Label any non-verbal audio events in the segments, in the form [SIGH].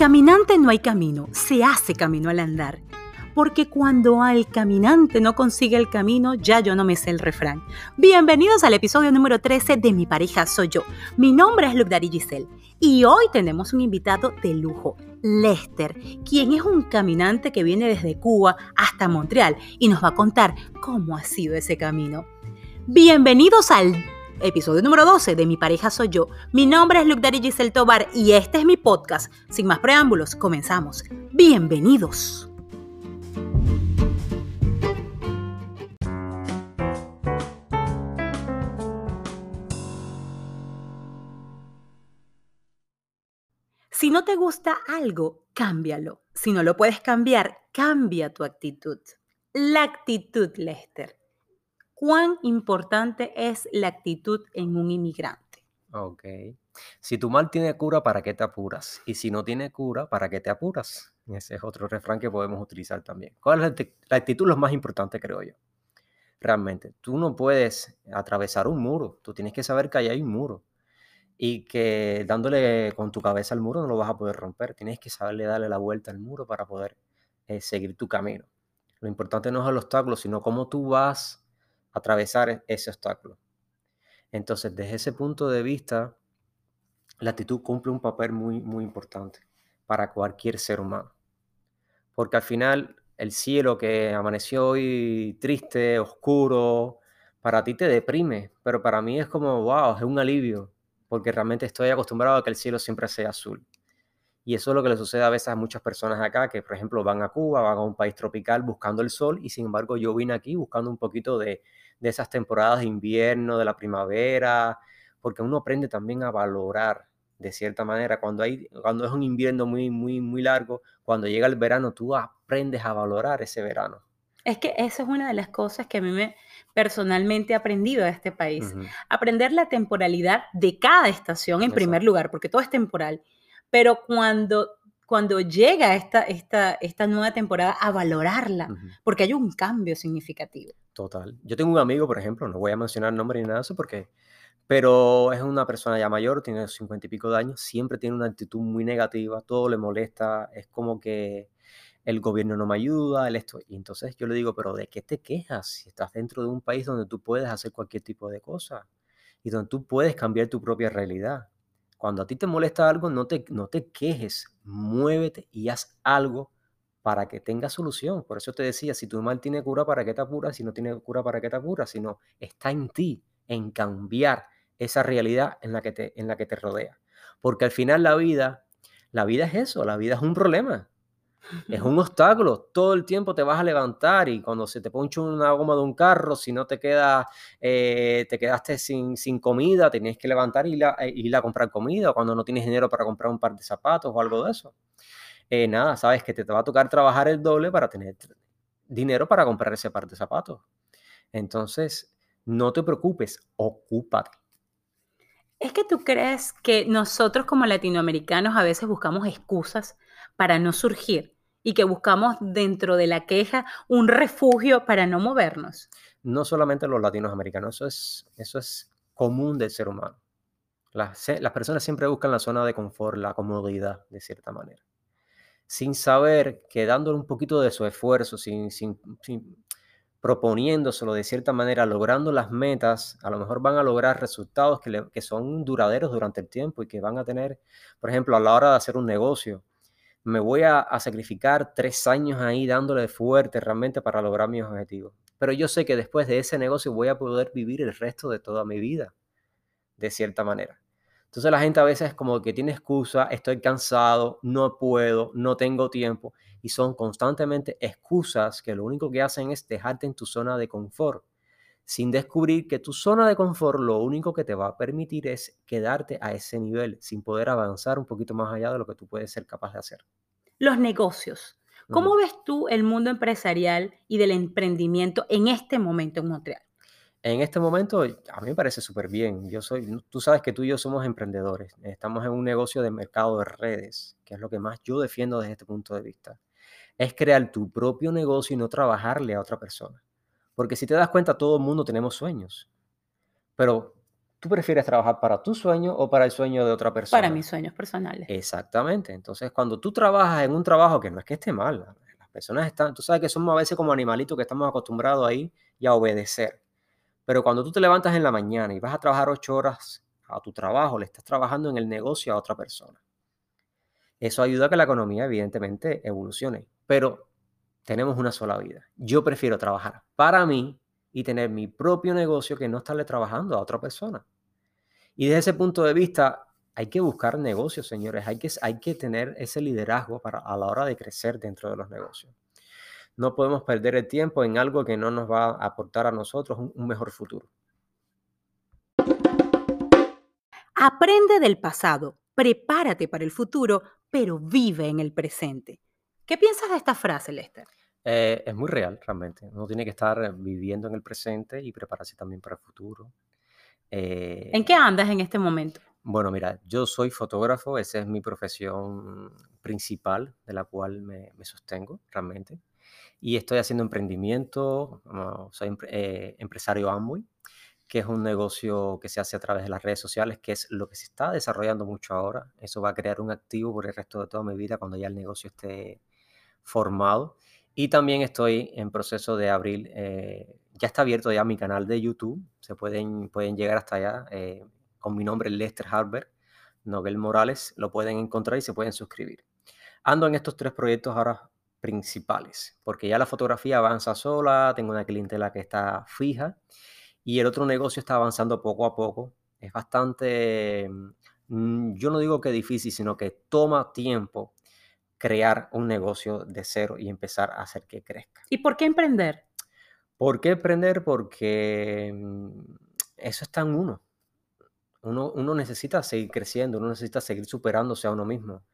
caminante no hay camino, se hace camino al andar. Porque cuando al caminante no consigue el camino, ya yo no me sé el refrán. Bienvenidos al episodio número 13 de Mi pareja soy yo. Mi nombre es Lugdari Giselle y hoy tenemos un invitado de lujo, Lester, quien es un caminante que viene desde Cuba hasta Montreal y nos va a contar cómo ha sido ese camino. Bienvenidos al episodio número 12 de Mi pareja soy yo. Mi nombre es Luke Daddy Giselle Tobar y este es mi podcast. Sin más preámbulos, comenzamos. Bienvenidos. Si no te gusta algo, cámbialo. Si no lo puedes cambiar, cambia tu actitud. La actitud, Lester cuán importante es la actitud en un inmigrante. Ok. Si tu mal tiene cura, ¿para qué te apuras? Y si no tiene cura, ¿para qué te apuras? Ese es otro refrán que podemos utilizar también. ¿Cuál es la actitud? Lo más importante, creo yo. Realmente, tú no puedes atravesar un muro. Tú tienes que saber que ahí hay un muro. Y que dándole con tu cabeza al muro no lo vas a poder romper. Tienes que saberle darle la vuelta al muro para poder eh, seguir tu camino. Lo importante no es el obstáculo, sino cómo tú vas atravesar e-, ese obstáculo. Entonces, desde ese punto de vista, la actitud cumple un papel muy, muy importante para cualquier ser humano. Porque al final, el cielo que amaneció hoy triste, oscuro, para ti te deprime, pero para mí es como, wow, es un alivio, porque realmente estoy acostumbrado a que el cielo siempre sea azul. Y eso es lo que le sucede a veces a muchas personas acá, que por ejemplo van a Cuba, van a un país tropical buscando el sol, y sin embargo yo vine aquí buscando un poquito de, de esas temporadas de invierno, de la primavera, porque uno aprende también a valorar de cierta manera cuando hay cuando es un invierno muy muy muy largo, cuando llega el verano tú aprendes a valorar ese verano. Es que eso es una de las cosas que a mí me personalmente he aprendido de este país. Aprender la temporalidad de cada estación en primer lugar, porque todo es temporal. Pero cuando cuando llega esta, esta, esta nueva temporada a valorarla, porque hay un cambio significativo. Total. Yo tengo un amigo, por ejemplo, no voy a mencionar nombre ni nada de eso porque, pero es una persona ya mayor, tiene cincuenta y pico de años, siempre tiene una actitud muy negativa, todo le molesta, es como que el gobierno no me ayuda, el esto. Y entonces yo le digo, pero ¿de qué te quejas si estás dentro de un país donde tú puedes hacer cualquier tipo de cosa y donde tú puedes cambiar tu propia realidad? Cuando a ti te molesta algo, no te, no te quejes, muévete y haz algo para que tenga solución. Por eso te decía, si tu mal tiene cura, ¿para qué te apuras? Si no tiene cura, ¿para qué te apuras? Sino está en ti, en cambiar esa realidad en la que te, en la que te rodea. Porque al final la vida, la vida es eso, la vida es un problema. Es un obstáculo. Todo el tiempo te vas a levantar y cuando se te poncha una goma de un carro, si no te queda, eh, te quedaste sin, sin, comida, tienes que levantar y eh, ir a comprar comida. Cuando no tienes dinero para comprar un par de zapatos o algo de eso. Eh, nada, sabes que te, te va a tocar trabajar el doble para tener dinero para comprar ese par de zapatos. Entonces, no te preocupes, ocúpate. Es que tú crees que nosotros como latinoamericanos a veces buscamos excusas para no surgir y que buscamos dentro de la queja un refugio para no movernos. No solamente los latinoamericanos, eso es, eso es común del ser humano. Las, las personas siempre buscan la zona de confort, la comodidad, de cierta manera. Sin saber que dándole un poquito de su esfuerzo, sin, sin, proponiéndoselo de cierta manera, logrando las metas, a lo mejor van a lograr resultados que, que, son duraderos durante el tiempo y que van a tener, por ejemplo, a la hora de hacer un negocio, me voy a, sacrificar tres años ahí dándole fuerte realmente para lograr mis objetivos. Pero yo sé que después de ese negocio voy a poder vivir el resto de toda mi vida, de cierta manera. Entonces la gente a veces es como que tiene excusa, estoy cansado, no puedo, no tengo tiempo. Y son constantemente excusas que lo único que hacen es dejarte en tu zona de confort sin descubrir que tu zona de confort lo único que te va a permitir es quedarte a ese nivel, sin poder avanzar un poquito más allá de lo que tú puedes ser capaz de hacer. Los negocios. ¿Cómo ves tú el mundo empresarial y del emprendimiento en este momento en Montreal? En este momento, a mí me parece súper bien. Yo soy, tú sabes que tú y yo somos emprendedores. Estamos en un negocio de mercado de redes, que es lo que más yo defiendo desde este punto de vista. Es crear tu propio negocio y no trabajarle a otra persona. Porque si te das cuenta, todo el mundo tenemos sueños. Pero ¿Tú prefieres trabajar para tu sueño o para el sueño de otra persona? Para mis sueños personales. Exactamente. Entonces, cuando tú trabajas en un trabajo que no es que esté mal, las personas están, tú sabes que somos a veces como animalitos que estamos acostumbrados ahí y a obedecer. Pero cuando tú te levantas en la mañana y vas a trabajar ocho horas a tu trabajo, le estás trabajando en el negocio a otra persona. Eso ayuda a que la economía, evidentemente, evolucione. Pero tenemos una sola vida. Yo prefiero trabajar para mí y tener mi propio negocio que no estarle trabajando a otra persona. Y desde ese punto de vista, hay que buscar negocios, señores. Hay que, hay que tener ese liderazgo para, a la hora de crecer dentro de los negocios. No podemos perder el tiempo en algo que no nos va a aportar a nosotros un mejor futuro. Aprende del pasado, prepárate para el futuro, pero vive en el presente. ¿Qué piensas de esta frase, Lester? Eh, es muy real, realmente. Uno tiene que estar viviendo en el presente y prepararse también para el futuro. ¿En eh, qué andas en este momento? Bueno, mira, yo soy fotógrafo, esa es mi profesión principal de la cual me, sostengo realmente. Y estoy haciendo emprendimiento, soy eh, empresario Amway, que es un negocio que se hace a través de las redes sociales, que es lo que se está desarrollando mucho ahora. Eso va a crear un activo por el resto de toda mi vida cuando ya el negocio esté formado. Y también estoy en proceso de abrir, eh, ya está abierto ya mi canal de YouTube, se pueden, pueden llegar hasta allá eh, con mi nombre Lester Harber, Nobel Morales, lo pueden encontrar y se pueden suscribir. Ando en estos tres proyectos ahora principales, porque ya la fotografía avanza sola, tengo una clientela que está fija y el otro negocio está avanzando poco a poco. Es bastante, mm, yo no digo que difícil, sino que toma tiempo crear un negocio de cero y empezar a hacer que crezca. ¿Y por qué emprender? ¿Por qué emprender? Porque mm, eso está en uno. Uno, uno necesita seguir creciendo, uno necesita seguir superándose a uno mismo.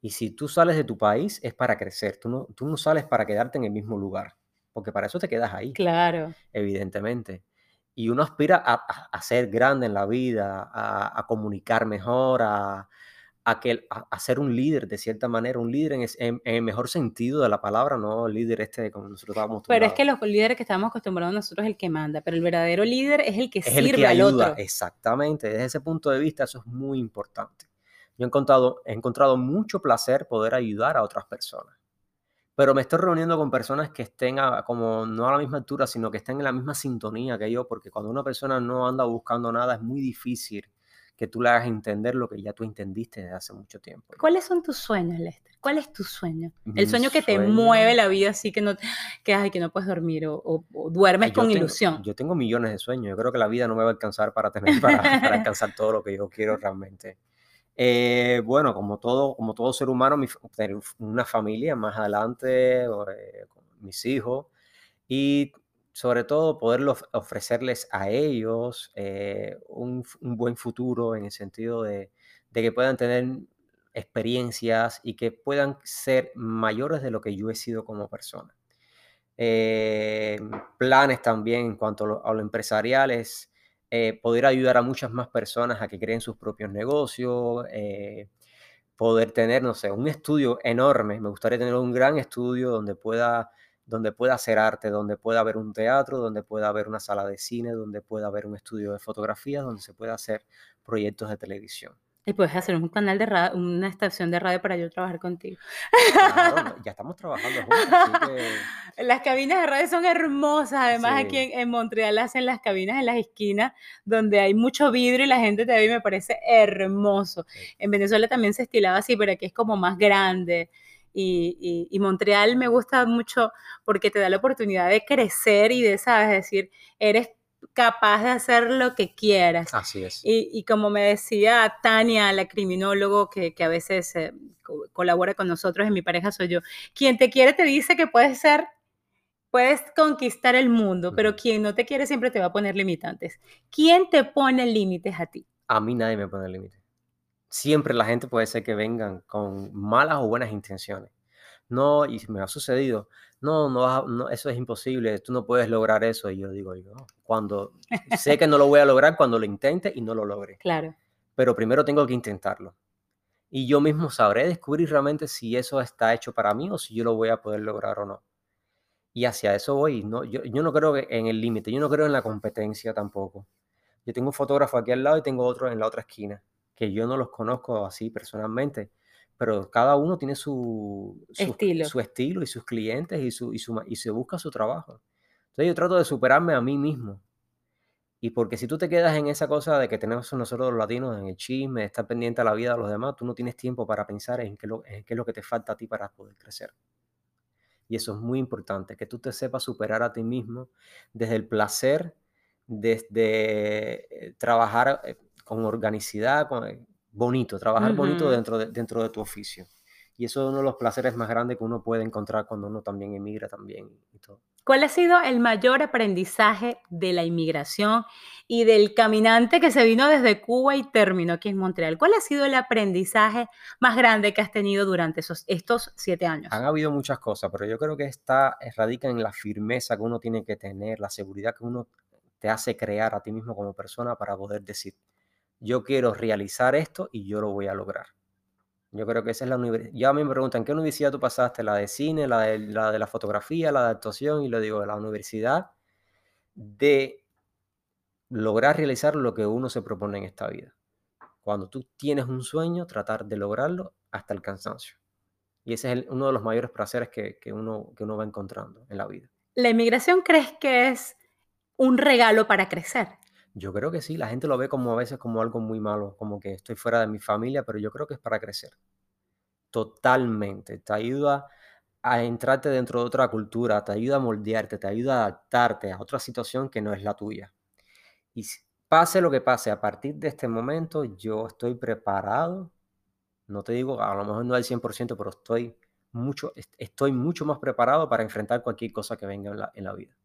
Y si tú sales de tu país es para crecer, tú no, tú no sales para quedarte en el mismo lugar, porque para eso te quedas ahí. Claro. Evidentemente. Y uno aspira a, ser grande en la vida, a comunicar mejor, a, a, que, a, ser un líder de cierta manera, un líder en, el mejor sentido de la palabra, no el líder este como nosotros estábamos Pero es que los líderes que estamos acostumbrados nosotros es el que manda, pero el verdadero líder es el que es sirve el que al ayuda, otro. Exactamente, desde ese punto de vista eso es muy importante. Yo he encontrado, he encontrado mucho placer poder ayudar a otras personas, pero me estoy reuniendo con personas que estén como no a la misma altura, sino que estén en la misma sintonía que yo, porque cuando una persona no anda buscando nada es muy difícil que tú le hagas entender lo que ya tú entendiste desde hace mucho tiempo. ¿Cuáles son tus sueños, Lester? ¿Cuál es tu sueño? el sueño que te mueve la vida así que no, que, que no puedes dormir o, duermes con ilusión. Yo tengo millones de sueños. Yo creo que la vida no me va a alcanzar para, tener, para, [LAUGHS] alcanzar todo lo que yo quiero realmente. Eh, bueno, como todo, como todo ser humano, tener una familia más adelante, eh, mis hijos, y sobre todo poderlos ofrecerles a ellos eh, un, buen futuro en el sentido de, que puedan tener experiencias y que puedan ser mayores de lo que yo he sido como persona. Eh, planes también en cuanto a lo, empresarial es eh, poder ayudar a muchas más personas a que creen sus propios negocios, poder tener, no sé, un estudio enorme. Me gustaría tener un gran estudio donde pueda donde pueda hacer arte, donde pueda haber un teatro, donde pueda haber una sala de cine, donde pueda haber un estudio de fotografía, donde se pueda hacer proyectos de televisión. Y puedes hacer un canal de radio, una estación de radio para yo trabajar contigo. [LAUGHS] ya estamos trabajando juntos. Las cabinas de radio son hermosas. Además, aquí en, Montreal hacen las cabinas en las esquinas donde hay mucho vidrio y la gente te ve y me parece hermoso. En Venezuela también se estilaba así, pero aquí es como más grande. Y, Montreal me gusta mucho porque te da la oportunidad de crecer y de, ¿sabes? decir, eres capaz de hacer lo que quieras. Así es. Y, como me decía Tania, la criminólogo que, a veces eh, colabora con nosotros en mi pareja soy yo, quien te quiere te dice que puedes ser, puedes conquistar el mundo, pero quien no te quiere siempre te va a poner limitantes. ¿Quién te pone límites a ti? A mí nadie me pone límites siempre la gente puede ser que vengan con malas o buenas intenciones. No, y me ha sucedido, no, no, no, eso es imposible, tú no puedes lograr eso. Y yo digo, yo, cuando sé que no lo voy a lograr, cuando lo intente y no lo logre. Claro. Pero primero tengo que intentarlo. Y yo mismo sabré descubrir realmente si eso está hecho para mí o si yo lo voy a poder lograr o no. Y hacia eso voy. No, yo, yo no creo en el límite, yo no creo en la competencia tampoco. Yo tengo un fotógrafo aquí al lado y tengo otro en la otra esquina, que yo no los conozco así personalmente, pero cada uno tiene su, estilo. su estilo y sus clientes y, su, y, su, y se busca su trabajo. Entonces yo trato de superarme a mí mismo. Y porque si tú te quedas en esa cosa de que tenemos nosotros los latinos, en el chisme, estar pendiente a la vida de los demás, tú no tienes tiempo para pensar en qué, lo, en qué es lo que te falta a ti para poder crecer. Y eso es muy importante, que tú te sepas superar a ti mismo desde el placer, desde eh, trabajar eh, con organicidad, con, eh, bonito, trabajar bonito dentro de, dentro de tu oficio. Y eso es uno de los placeres más grandes que uno puede encontrar cuando uno también emigra también y todo. ¿Cuál ha sido el mayor aprendizaje de la inmigración y del caminante que se vino desde Cuba y terminó aquí en Montreal? ¿Cuál ha sido el aprendizaje más grande que has tenido durante esos, estos siete años? Han habido muchas cosas, pero yo creo que está, radica en la firmeza que uno tiene que tener, la seguridad que uno te hace crear a ti mismo como persona para poder decir, yo quiero realizar esto y yo lo voy a lograr. Yo creo que esa es la universidad. Ya a mí me preguntan, ¿qué universidad tú pasaste? ¿La de cine, la de la, de la fotografía, la de actuación? Y le digo, la universidad de lograr realizar lo que uno se propone en esta vida. Cuando tú tienes un sueño, tratar de lograrlo hasta el cansancio. Y ese es uno de los mayores placeres que, que, uno, que uno va encontrando en la vida. ¿La inmigración crees que es un regalo para crecer? Yo creo que sí, la gente lo ve como a veces como algo muy malo, como que estoy fuera de mi familia, pero yo creo que es para crecer. Totalmente. Te ayuda a entrarte dentro de otra cultura, te ayuda a moldearte, te ayuda a adaptarte a otra situación que no es la tuya. Y pase lo que pase, a partir de este momento yo estoy preparado, no te digo, a lo mejor no al 100%, pero estoy mucho, estoy mucho más preparado para enfrentar cualquier cosa que venga en la, en la vida.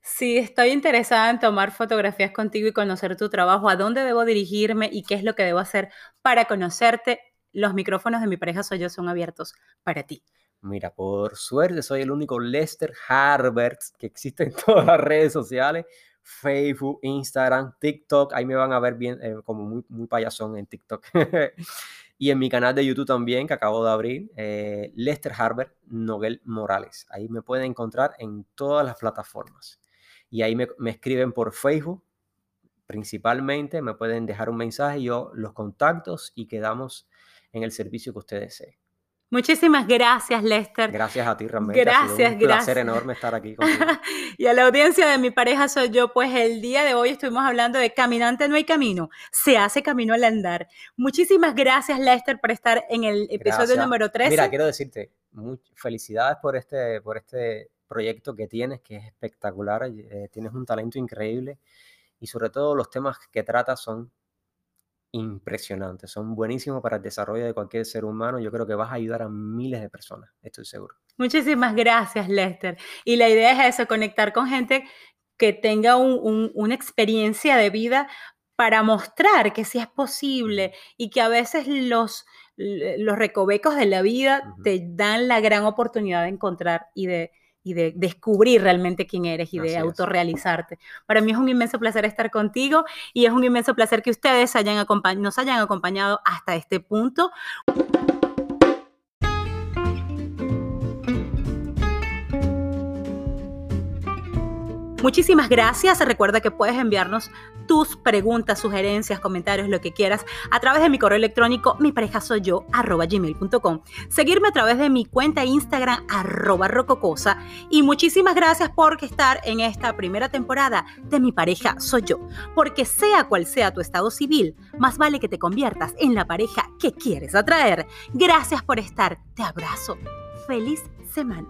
Sí, estoy interesada en tomar fotografías contigo y conocer tu trabajo, a dónde debo dirigirme y qué es lo que debo hacer para conocerte. Los micrófonos de mi pareja soy yo son abiertos para ti. Mira, por suerte soy el único Lester Harbert que existe en [LAUGHS] todas las redes sociales. Facebook, Instagram, TikTok, ahí me van a ver bien eh, como muy, muy payasón en TikTok. [LAUGHS] y en mi canal de YouTube también, que acabo de abrir, eh, Lester Harbert Noguel Morales. Ahí me pueden encontrar en todas las plataformas. Y ahí me, escriben por Facebook, principalmente, me pueden dejar un mensaje, yo los contactos y quedamos en el servicio que ustedes desee. Muchísimas gracias, Lester. Gracias a ti, realmente. Gracias, ha sido un placer enorme estar aquí contigo. [LAUGHS] y a la audiencia de mi pareja soy yo, pues el día de hoy estuvimos hablando de caminante no hay camino, se hace camino al andar. Muchísimas gracias, Lester, por estar en el episodio número 13. Mira, quiero decirte, felicidades por este, por este proyecto que tienes, que es espectacular. Eh, tienes un talento increíble y sobre todo los temas que tratas son impresionantes, son buenísimos para el desarrollo de cualquier ser humano. Yo creo que vas a ayudar a miles de personas, estoy seguro. Muchísimas gracias, Lester. Y la idea es eso, conectar con gente que tenga una experiencia de vida para mostrar que sí es posible y que a veces los, los recovecos de la vida te dan la gran oportunidad de encontrar y de, y de descubrir realmente quién eres y de autorrealizarte. Para mí es un inmenso placer estar contigo y es un inmenso placer que ustedes hayan nos hayan acompañado hasta este punto. Muchísimas gracias. Recuerda que puedes enviarnos tus preguntas, sugerencias, comentarios, lo que quieras, a través de mi correo electrónico mi pareja soy yo. Seguirme a través de mi cuenta Instagram, arroba rococosa. Y muchísimas gracias por estar en esta primera temporada de Mi pareja soy yo. Porque sea cual sea tu estado civil, más vale que te conviertas en la pareja que quieres atraer. Gracias por estar. Te abrazo. Feliz semana.